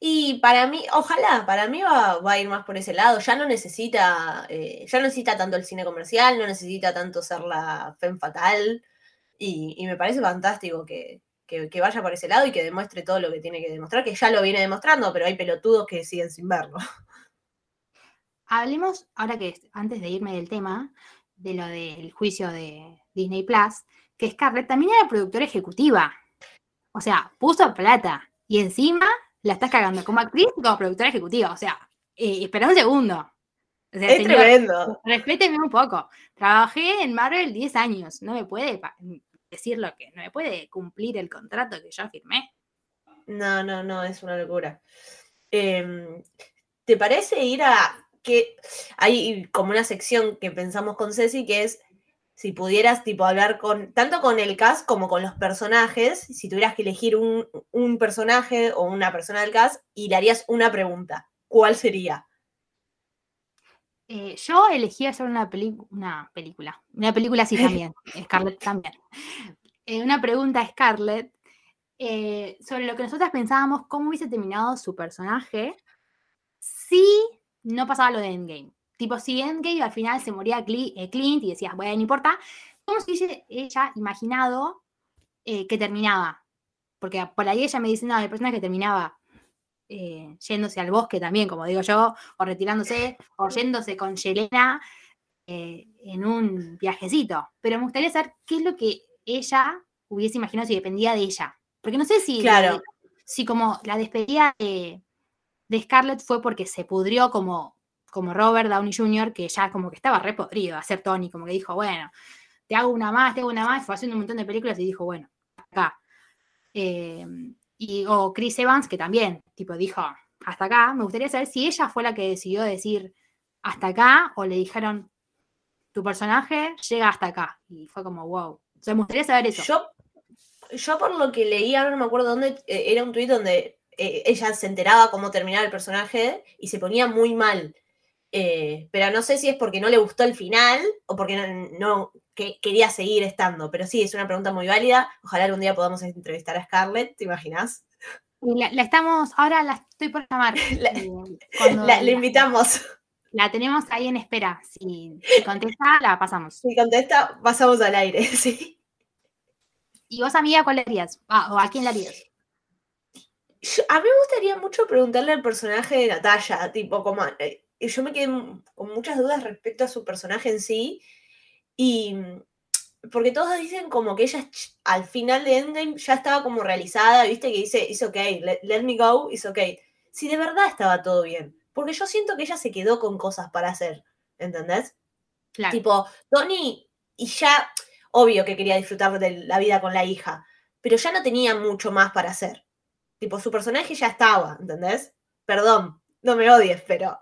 Y para mí, ojalá, para mí va, va a ir más por ese lado. Ya no necesita, eh, ya no necesita tanto el cine comercial, no necesita tanto ser la femme fatal. Y, me parece fantástico que, que- que vaya por ese lado y que demuestre todo lo que tiene que demostrar, que ya lo viene demostrando, pero hay pelotudos que siguen sin verlo. Hablemos, ahora que es- antes de irme del tema, de lo del juicio de Disney Plus, que Scarlett también era productora ejecutiva. O sea, puso plata y encima la estás cagando como actriz y como productora ejecutiva. O sea, eh, espera un segundo. O sea, Es señor, tremendo. respéteme un poco. Trabajé en Marvel 10 años. No me puede decir lo que, no me puede cumplir el contrato que yo firmé. No, no, no, es una locura. Em, ¿te parece ir a que hay como una sección que pensamos con Ceci que es si pudieras tipo hablar con tanto con el cast como con los personajes, si tuvieras que elegir un, un personaje o una persona del cast y le harías una pregunta, ¿cuál sería? Eh, yo elegí hacer una, una película, una película así también, Scarlett también. Eh, una pregunta a Scarlett eh, sobre lo que nosotras pensábamos, cómo hubiese terminado su personaje si no pasaba lo de Endgame. Tipo, si Endgame al final se moría eh, Clint y decías, bueno, no importa, ¿cómo se hubiese ella imaginado eh, que terminaba? Porque por ahí ella me dice, no, el personaje terminaba eh, yéndose al bosque también, como digo yo, o retirándose, o yéndose con Yelena eh, en un viajecito. Pero me gustaría saber qué es lo que ella hubiese imaginado si dependía de ella. Porque no sé si, Claro. si como la despedida de, de Scarlett fue porque se pudrió como, como Robert Downey Jr., que ya como que estaba re podrido a ser Tony, como que dijo, bueno, te hago una más, te hago una más, fue haciendo un montón de películas y dijo, bueno, acá. Eh, y, o Chris Evans, que también, tipo, dijo, hasta acá. Me gustaría saber si ella fue la que decidió decir hasta acá o le dijeron, tu personaje llega hasta acá. Y fue como, wow. O sea, me gustaría saber eso. Yo, yo por lo que leí, ahora no me acuerdo dónde, eh, era un tuit donde eh, ella se enteraba cómo terminaba el personaje y se ponía muy mal. Eh, pero no sé si es porque no le gustó el final o porque no, no- que quería seguir estando. Pero sí, es una pregunta muy válida. Ojalá algún día podamos entrevistar a Scarlett, ¿te imaginas? La, la estamos, ahora la estoy por llamar. La- Eh, cuando La, le invitamos. la tenemos ahí en espera. Si, si contesta, la pasamos. Si contesta, pasamos al aire, sí. ¿Y vos, amiga, cuál harías? Ah, ¿O a quién le harías? Yo- a mí me gustaría mucho preguntarle al personaje de Natalia, tipo, como, eh, yo me quedé con muchas dudas respecto a su personaje en sí, y mm, porque todos dicen como que ella al final de Endgame ya estaba como realizada, viste, que dice, it's okay, let, let me go, it's okay. Si de verdad estaba todo bien, porque yo siento que ella se quedó con cosas para hacer, ¿entendés? Claro. Tipo, Tony, y ya, obvio que quería disfrutar de la vida con la hija, pero ya no tenía mucho más para hacer. Tipo, su personaje ya estaba, ¿entendés? Perdón, no me odies, pero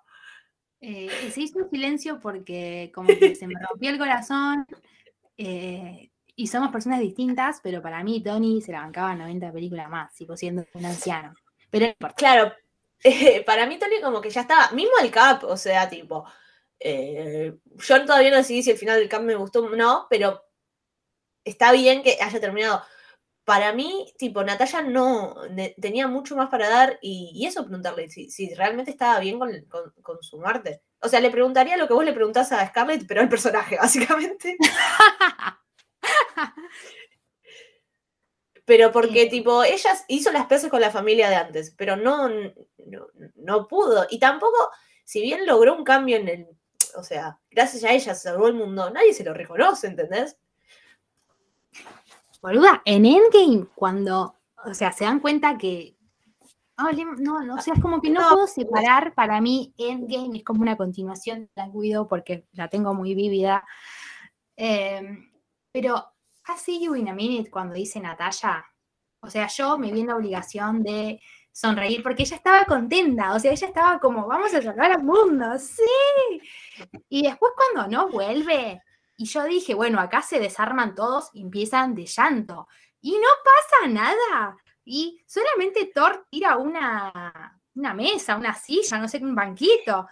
Eh, se hizo un silencio porque como que se me rompió el corazón eh, y somos personas distintas, pero para mí Tony se la bancaba 90 películas más, sigo siendo un anciano. Pero. Claro, eh, para mí Tony como que ya estaba, mismo el Cap, o sea, tipo, eh, yo todavía no decidí si el final del Cap me gustó o no, pero está bien que haya terminado. Para mí, tipo, Natalia no tenía mucho más para dar y, y eso preguntarle si, si realmente estaba bien con, con- con su muerte. O sea, le preguntaría lo que vos le preguntás a Scarlett, pero al personaje, básicamente. Pero porque, tipo, ella hizo las paces con la familia de antes, pero no, no, no pudo. Y tampoco, si bien logró un cambio en el. O sea, gracias a ella se salvó el mundo, nadie se lo reconoce, ¿entendés? Boluda, en Endgame, cuando, o sea, se dan cuenta que. No, no, o sea, es como que no, No, puedo separar. Para mí, Endgame es como una continuación de Black Widow porque la tengo muy vívida. Eh, pero, I see you in a minute cuando dice Natalia. O sea, yo me vi en la obligación de sonreír porque ella estaba contenta. O sea, ella estaba como, vamos a salvar al mundo, sí. Y después, cuando no vuelve, y yo dije, bueno, acá se desarman todos y empiezan de llanto. Y no pasa nada. Y solamente Thor tira una, una mesa, una silla, no sé, un banquito.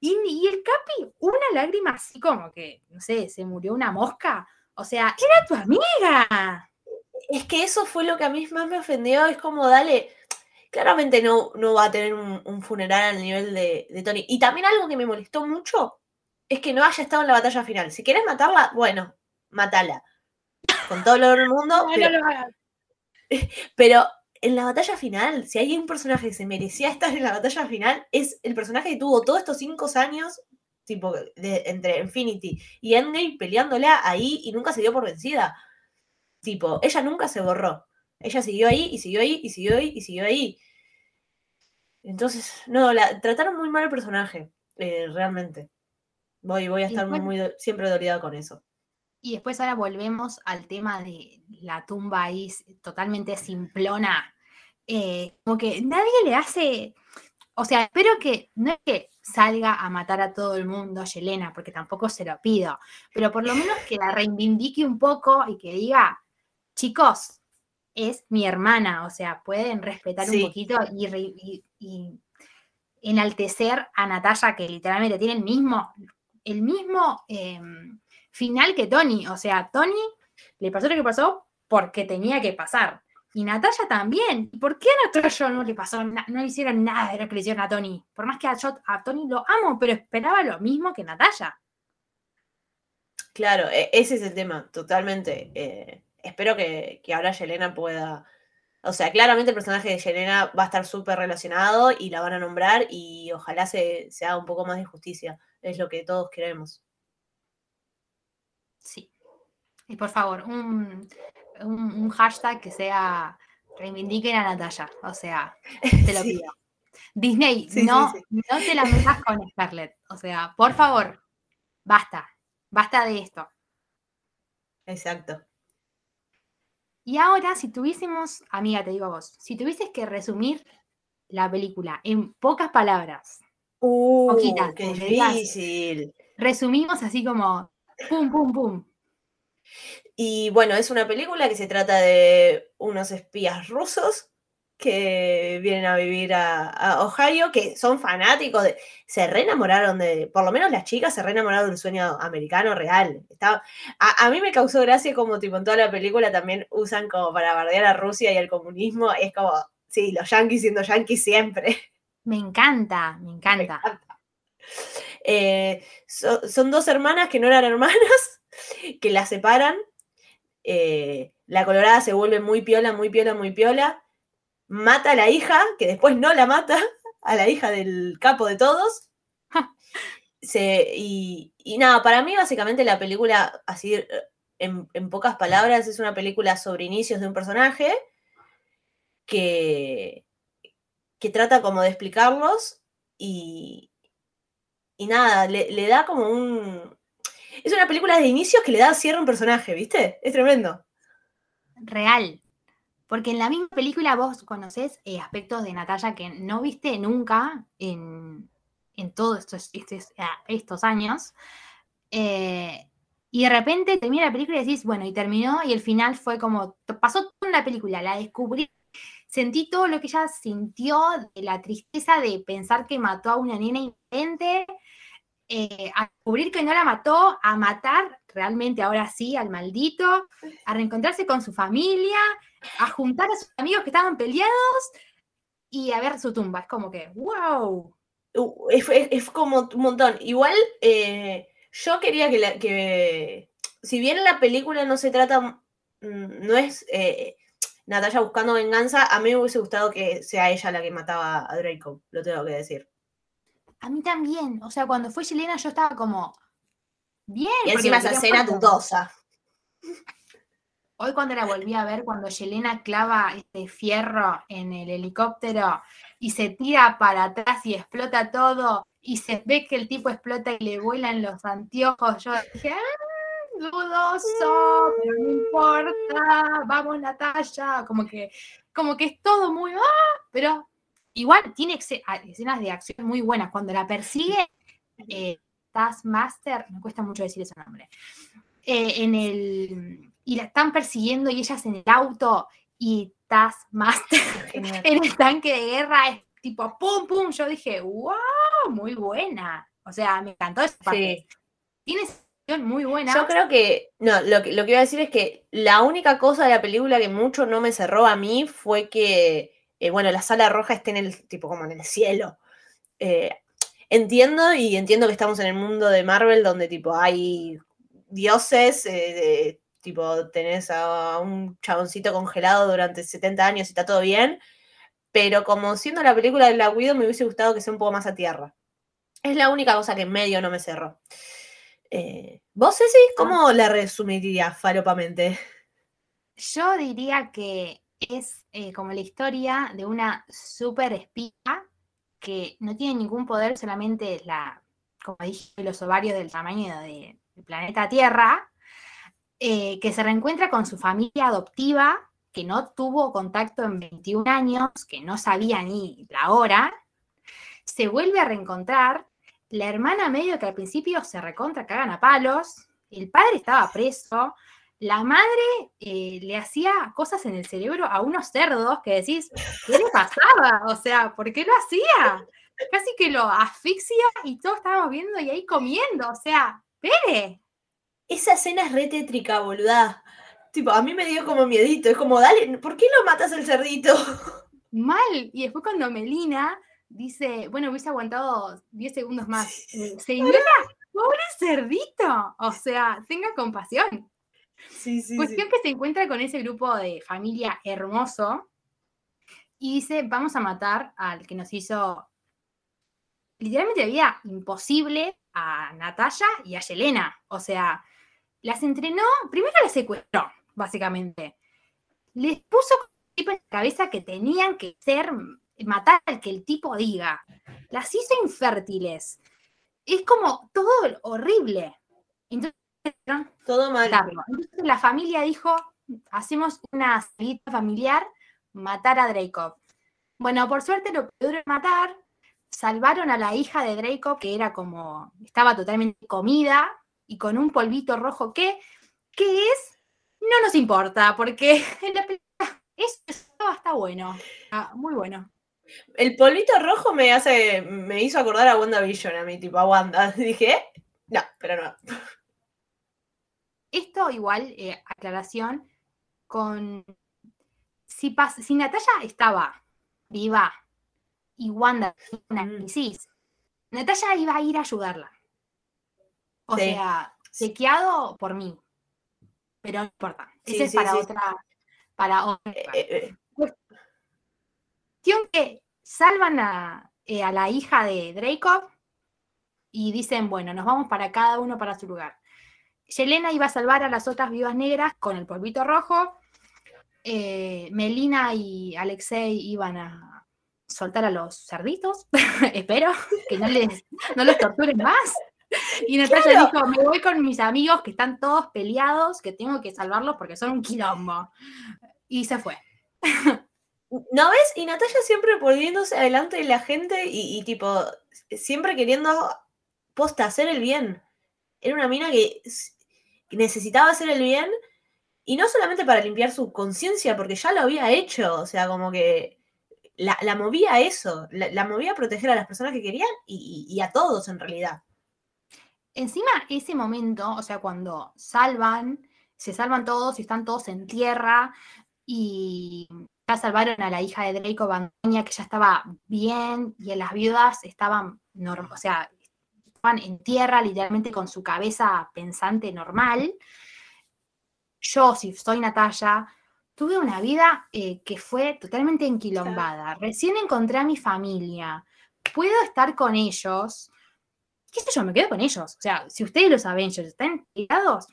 Y, y el Capi, una lágrima así como que, no sé, se murió una mosca. O sea, era tu amiga. Es que eso fue lo que a mí más me ofendió. Es como, dale, claramente no, no va a tener un, un funeral al nivel de, de Tony. Y también algo que me molestó mucho es que no haya estado en la batalla final. Si querés matarla, bueno, matala. Con todo el oro del mundo. No, pero, no lo hagas. pero en la batalla final, si hay un personaje que se merecía estar en la batalla final, es el personaje que tuvo todos estos cinco años, tipo, de- entre Infinity y Endgame, peleándola ahí y nunca se dio por vencida. Tipo, ella nunca se borró. Ella siguió ahí y siguió ahí y siguió ahí y siguió ahí. Entonces, no, la, trataron muy mal el personaje, eh, realmente. Voy, voy a estar después- muy siempre dolida con eso. Y después ahora volvemos al tema de la tumba ahí totalmente simplona. Eh, como que nadie le hace, o sea, espero que no es que salga a matar a todo el mundo Yelena, porque tampoco se lo pido, pero por lo menos que la reivindique un poco y que diga, chicos, es mi hermana, o sea, pueden respetar Sí. un poquito y- y enaltecer a Natalia, que literalmente tiene el mismo, el mismo em, final que Tony. O sea, Tony le pasó lo que pasó porque tenía que pasar. Y Natalia también. ¿Y por qué a Natalia no le pasó, no le hicieron nada de lo que le hicieron a Tony? Por más que a, yo- a Tony lo amo, pero esperaba lo mismo que Natalia. Claro, e- ese es el tema, totalmente. eh, espero que, que ahora Yelena pueda. O sea, claramente el personaje de Yelena va a estar súper relacionado y la van a nombrar y ojalá se, se haga un poco más de justicia. Es lo que todos queremos. Sí. Y por favor, un, un- un hashtag que sea reivindiquen a Natalia. O sea, te lo Sí. pido. Disney, sí, no, sí. no te la metas con Scarlett. O sea, por favor, basta. Basta de esto. Exacto. Y ahora, si tuviésemos, amiga, te digo a vos, si tuvieses que resumir la película en pocas palabras, Uh, Poquita, qué difícil. resumimos así como pum, pum, pum. Y bueno, es una película que se trata de unos espías rusos que vienen a vivir a, a Ohio, que son fanáticos de... Se re enamoraron de... Por lo menos las chicas se re enamoraron del sueño americano real. Estaba, a, a mí me causó gracia como tipo en toda la película también usan como para bardear a Rusia y al comunismo. Es como, sí, los yanquis siendo yanquis siempre. Me encanta, me Me encanta. Eh, so- son dos hermanas que no eran hermanas, que las separan. Eh, la colorada se vuelve muy piola, muy piola, muy piola. Mata a la hija, que después no la mata, a la hija del capo de todos. Se- y, y nada, para mí básicamente la película, así eh, en, en pocas palabras, es una película sobre inicios de un personaje que, que trata como de explicarlos y, y nada, le, da como un... Es una película de inicios que le da cierre a un personaje, ¿viste? Es tremendo. Real. Porque en la misma película vos conocés eh, aspectos de Natalia que no viste nunca en, en todos estos, estos, ah, estos años. Eh, y de repente termina la película y decís, bueno, y terminó, y el final fue como, pasó toda la película, la descubrí, sentí todo lo que ella sintió, de la tristeza de pensar que mató a una nena inocente, eh, a descubrir que no la mató, a matar realmente ahora sí al maldito, a reencontrarse con su familia, a juntar a sus amigos que estaban peleados y a ver su tumba. Es como que, wow. Uh, es, como un montón. Igual, eh, yo quería que, la- que, si bien la película no se trata, mm, no es eh, Natalia buscando venganza, a mí me hubiese gustado que sea ella la que mataba a Draco, lo tengo que decir. A mí también. O sea, cuando fue Yelena yo estaba como, bien. Y encima esa escena dudosa. Hoy cuando la volví a ver, cuando Yelena clava este fierro en el helicóptero y se tira para atrás y explota todo, y se ve que el tipo explota y le vuelan los anteojos, yo dije, ¡ah! Dudoso, pero no importa, vamos Natalia, como que, como que es todo muy, ¡ah! pero igual tiene exe- a- escenas de acción muy buenas. Cuando la persigue, eh, Taskmaster, me cuesta mucho decir ese nombre, eh, en el, y la están persiguiendo y ellas en el auto y Taskmaster en el tanque de guerra es tipo pum pum. Yo dije, wow, muy buena. O sea, me encantó esa parte. Tiene sección muy buena. Yo creo que, no, lo que, lo que iba a decir es que la única cosa de la película que mucho no me cerró a mí fue que, eh, bueno, la sala roja esté en el, tipo, como en el cielo. Eh, entiendo y entiendo que estamos en el mundo de Marvel donde, tipo, hay dioses, eh, tipo, tenés a un chaboncito congelado durante 70 años y está todo bien, pero como siendo la película de la Widow me hubiese gustado que sea un poco más a tierra. Es la única cosa que en medio no me cerró. Eh, ¿Vos, Ceci, cómo la resumirías falopamente? Yo diría que es eh, como la historia de una super espía que no tiene ningún poder, solamente la, como dije, los ovarios del tamaño de- del planeta Tierra, eh, que se reencuentra con su familia adoptiva, que no tuvo contacto en 21 años, que no sabía ni la hora, se vuelve a reencontrar, la hermana medio que al principio se recontra cagan a palos, el padre estaba preso, la madre eh, le hacía cosas en el cerebro a unos cerdos que decís, ¿qué le pasaba? O sea, ¿por qué lo hacía? Casi que lo asfixia y todos estábamos viendo y ahí comiendo. O sea, ¡pere! Esa escena es re tétrica, boluda. Tipo, a mí me dio como miedito. Es como, dale, ¿por qué lo matas al cerdito? Mal. Y después cuando Melina dice, bueno, hubiese aguantado 10 segundos más. Señora, pobre cerdito. O sea, tenga compasión. Sí, sí, Cuestión que se encuentra con ese grupo de familia hermoso y dice, vamos a matar al que nos hizo literalmente la vida imposible a Natalia y a Yelena. O sea, las entrenó, primero las secuestró, básicamente. Les puso en la cabeza que tenían que ser, matar al que el tipo diga. Las hizo infértiles. Es como todo horrible. Entonces, Todo mal. Entonces la familia dijo, hacemos una salida familiar, matar a Draco. Bueno, por suerte lo pudieron matar, salvaron a la hija de Draco, que era como, estaba totalmente comida y con un polvito rojo que, ¿qué es? No nos importa, porque en la película eso estaba- está bueno, está muy bueno. El polvito rojo me hace, me hizo acordar a WandaVision, a mí, tipo, a Wanda. Dije, ¿eh? No, pero no. Esto igual, eh, aclaración, con si, pas- si Natalia estaba viva y Wanda una Mm. crisis, Natalia iba a ir a ayudarla. O Sí. sea, chequeado por mí. Pero no importa. Sí, Ese es sí, para otra, para otra. Eh, Cuestión que salvan a, eh, a la hija de Draco y dicen, bueno, nos vamos para cada uno para su lugar. Yelena iba a salvar a las otras vivas negras con el polvito rojo. eh, Melina y Alexei iban a soltar a los cerditos, espero, que no les, no los torturen más. Y Natalia dijo, me voy con mis amigos que están todos peleados, que tengo que salvarlos porque son un quilombo. Y se fue. ¿No ves? Y Natalia siempre poniéndose adelante de la gente y, tipo, siempre queriendo posta hacer el bien. Era una mina que necesitaba hacer el bien y no solamente para limpiar su conciencia, porque ya lo había hecho, o sea, como que la, la movía a eso, la, la movía a proteger a las personas que querían y, y- y a todos en realidad. Encima, ese momento, o sea, cuando salvan, se salvan todos y están todos en tierra y ya salvaron a la hija de Draco Bandoña, que ya estaba bien, y en las viudas estaban, o sea, estaban en tierra, literalmente con su cabeza pensante normal. Yo, si soy Natalia, tuve una vida eh, que fue totalmente enquilombada. Recién encontré a mi familia. Puedo estar con ellos. ¿Qué sé yo? Me quedo con ellos. O sea, si ustedes los Avengers están tirados,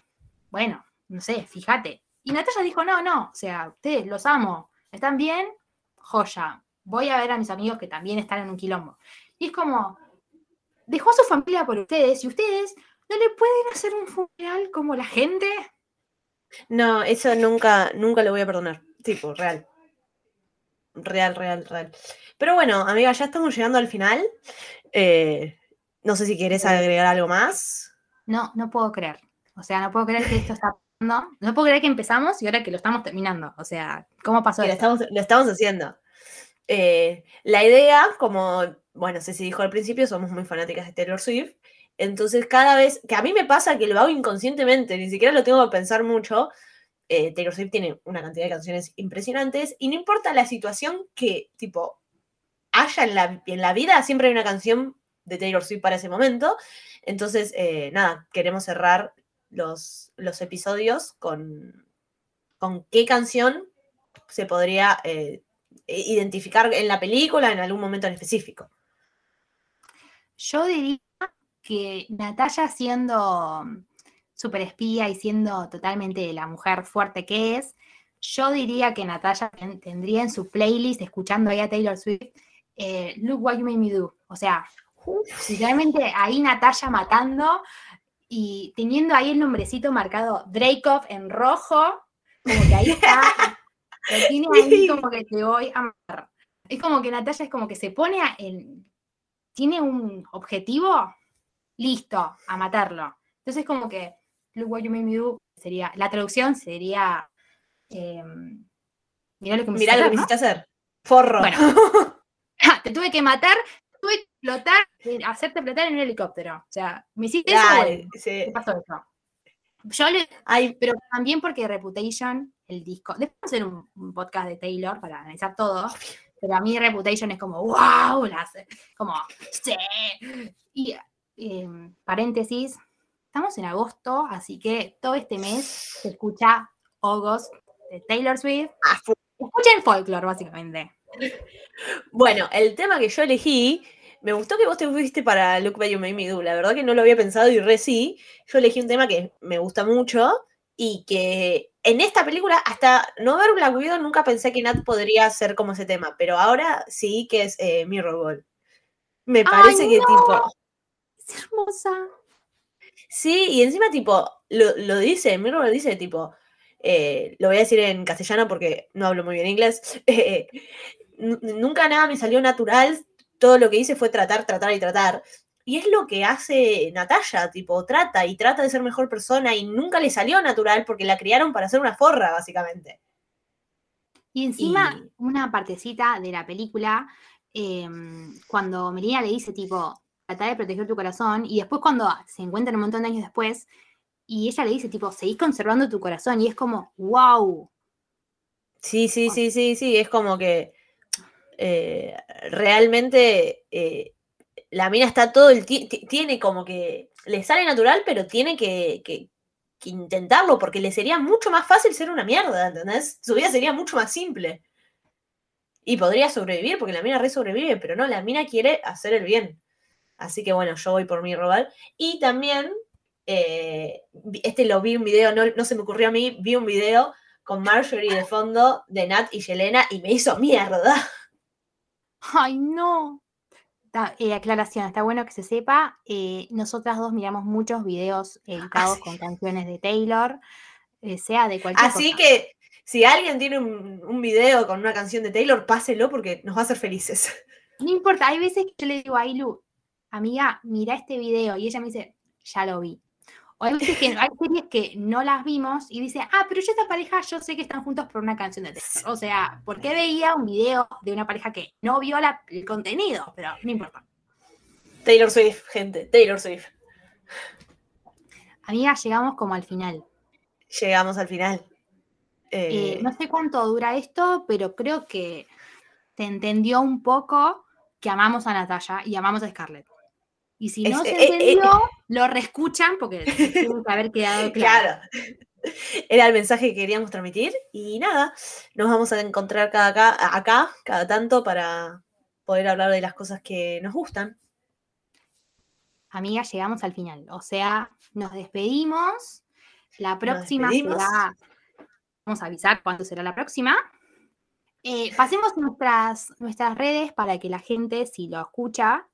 bueno, no sé, fíjate. Y Natalia dijo, no, no, o sea, ustedes los amo. ¿Están bien? Joya. Voy a ver a mis amigos que también están en un quilombo. Y es como, dejó a su familia por ustedes y ustedes no le pueden hacer un funeral como la gente. No, eso nunca, nunca lo voy a perdonar. Tipo, real. Real, real, real. Pero bueno, amiga, ya estamos llegando al final. Eh, no sé si quieres agregar algo más. No, no puedo creer. O sea, no puedo creer que esto está pasando. No puedo creer que empezamos y ahora que lo estamos terminando. O sea, ¿cómo pasó Que lo estamos, lo estamos haciendo. Eh, la idea, como, bueno, Ceci dijo al principio, somos muy fanáticas de Taylor Swift. Entonces, cada vez que a mí me pasa que lo hago inconscientemente, ni siquiera lo tengo que pensar mucho. eh, Taylor Swift tiene una cantidad de canciones impresionantes y no importa la situación que, tipo, haya en la, en la vida, siempre hay una canción de Taylor Swift para ese momento. Entonces, eh, nada, queremos cerrar los, los episodios con, con qué canción se podría eh, identificar en la película en algún momento en específico. Yo diría que Natalia siendo super espía y siendo totalmente la mujer fuerte que es, yo diría que Natalia ten- tendría en su playlist, escuchando ahí a Taylor Swift, eh, Look What You Made Me Do. O sea, literalmente ahí Natalia matando y teniendo ahí el nombrecito marcado Dracov en rojo, como que ahí está, lo tiene ahí como que te voy a matar. Es como que Natalia es como que se pone a- en, tiene un objetivo, listo, a matarlo. Entonces como que Look What You Made Me Do sería, la traducción sería eh, mirá lo que me Mirá lo que hacer, hiciste hacer. Forro. Bueno. ¿no? Te tuve que matar, explotar, eh, hacerte explotar en un helicóptero. O sea, me hiciste eso, Dale, sí. ¿qué pasó eso? Yo le, Ay, pero también porque Reputation, el disco, después vamos a hacer un, un podcast de Taylor para analizar todo, pero a mí Reputation es como, wow, las, como, sí. Y eh, paréntesis, estamos en agosto, así que todo este mes se escucha August de Taylor Swift. a fu- Escuchen folklore, básicamente. Bueno, el tema que yo elegí, me gustó que vos te fuiste para Look What You Made Me Do. La verdad que no lo había pensado y re sí. Yo elegí un tema que me gusta mucho y que en esta película, hasta no ver Black Widow, nunca pensé que Nat podría ser como ese tema, pero ahora sí que es eh, Mirror Ball. Me ¡Ay, parece que tipo. Es hermosa. Sí, y encima tipo, lo, lo dice, Mirror lo dice tipo, eh, lo voy a decir en castellano porque no hablo muy bien inglés, eh, nu- nunca nada me salió natural, todo lo que hice fue tratar, tratar y tratar. Y es lo que hace Natalia, tipo, trata y trata de ser mejor persona y nunca le salió natural porque la criaron para ser una forra, básicamente. Y encima, Y- una partecita de la película, em, cuando Melina le dice, tipo, trata de proteger tu corazón, y después cuando se encuentran un montón de años después, y ella le dice, tipo, seguís conservando tu corazón, y es como, wow. Sí, sí, sí, sí, sí, es como que eh, realmente eh, la mina está todo el tiene como que, le sale natural, pero tiene que, que- intentarlo, porque le sería mucho más fácil ser una mierda, ¿entendés? Su vida sería mucho más simple. Y podría sobrevivir, porque la mina re sobrevive, pero no, la mina quiere hacer el bien. Así que bueno, yo voy por mi robal. Y también, eh, este lo vi un video, no, no se me ocurrió a mí, vi un video con Marjorie de fondo de Nat y Yelena y me hizo mierda. Ay, no. Ta- eh, aclaración, está bueno que se sepa. eh, nosotras dos miramos muchos videos editados sí. con canciones de Taylor, eh, sea de cualquier Así cosa. que si alguien tiene un, un video con una canción de Taylor, páselo porque nos va a hacer felices. No importa, hay veces que yo le digo a Ailu, amiga, mira este video. Y ella me dice, ya lo vi. Hay veces que hay series que no las vimos y dice, ah, pero yo esta pareja, yo sé que están juntos por una canción de Taylor. O sea, ¿por qué veía un video de una pareja que no vio la- el contenido? Pero no importa. Taylor Swift, gente, Taylor Swift. Amiga, llegamos como al final. Llegamos al final. Eh, Eh, no sé cuánto dura esto, pero creo que se entendió un poco que amamos a Natalia y amamos a Scarlett. Y si no Es- se eh, eh, entendió, lo reescuchan porque tiene que haber quedado claro. Claro. Era el mensaje que queríamos transmitir. Y nada, nos vamos a encontrar cada acá, acá, cada tanto, para poder hablar de las cosas que nos gustan. Amiga, llegamos al final. O sea, nos despedimos. La próxima despedimos. será. Vamos a avisar cuándo será la próxima. Eh, pasemos nuestras, nuestras redes para que la gente, si lo escucha,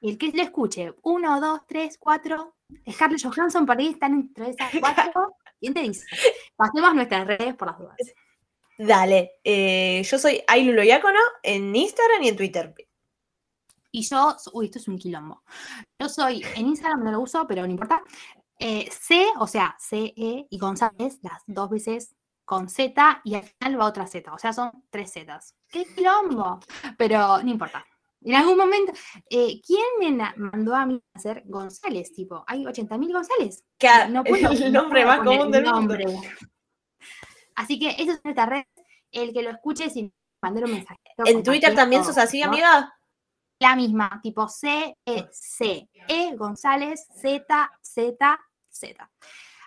el que lo escuche, uno, dos, tres, cuatro, Scarlett Johansson, por ahí están entre esas cuatro. ¿Quién te dice? Pasemos nuestras redes por las dudas. Dale, eh, yo soy Ailulo Diácono en Instagram y en Twitter. Y yo, uy, esto es un quilombo. Yo soy, en Instagram no lo uso, pero no importa. Eh, C, o sea, C, E y González, las dos veces con Z y al final va otra Z. O sea, son tres Zetas. ¡Qué quilombo! Pero no importa. En algún momento, eh, ¿quién me mandó a mí a hacer González? Tipo, hay 80.000 González. Que No puedo- el no nombre puedo más común del mundo. nombre. Así que eso es nuestra red. El que lo escuche sin mandar un mensaje. ¿En Twitter también sos así, amiga? La misma, tipo C, E, C, E, González, Z, Z, Z.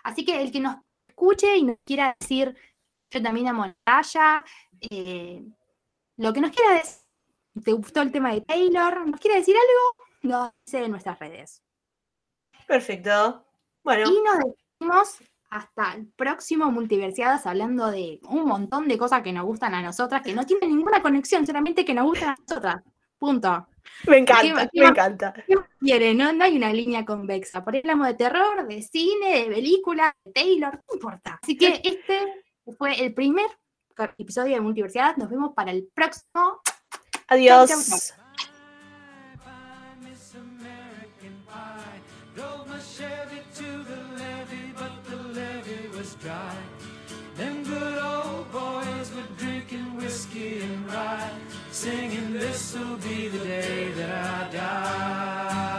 Así que el que nos escuche y nos quiera decir, yo también amo a Natalia, eh, lo que nos quiera decir, ¿te gustó el tema de Taylor? ¿Nos quiere decir algo? Nos dice en nuestras redes. Perfecto. Bueno, Y nos despedimos hasta el próximo Multiversiadas hablando de un montón de cosas que nos gustan a nosotras, que no tienen ninguna conexión, solamente que nos gustan a nosotras. Punto. me encanta, ¿qué me más? encanta. ¿Qué más quiere? No, no hay una línea convexa. Por ahí hablamos de terror, de cine, de película, de Taylor, no importa. Así que este fue el primer episodio de Multiversidad. Nos vemos para el próximo. Adiós. Them good old boys were drinking whiskey and rye, singing, This'll be the day that I die.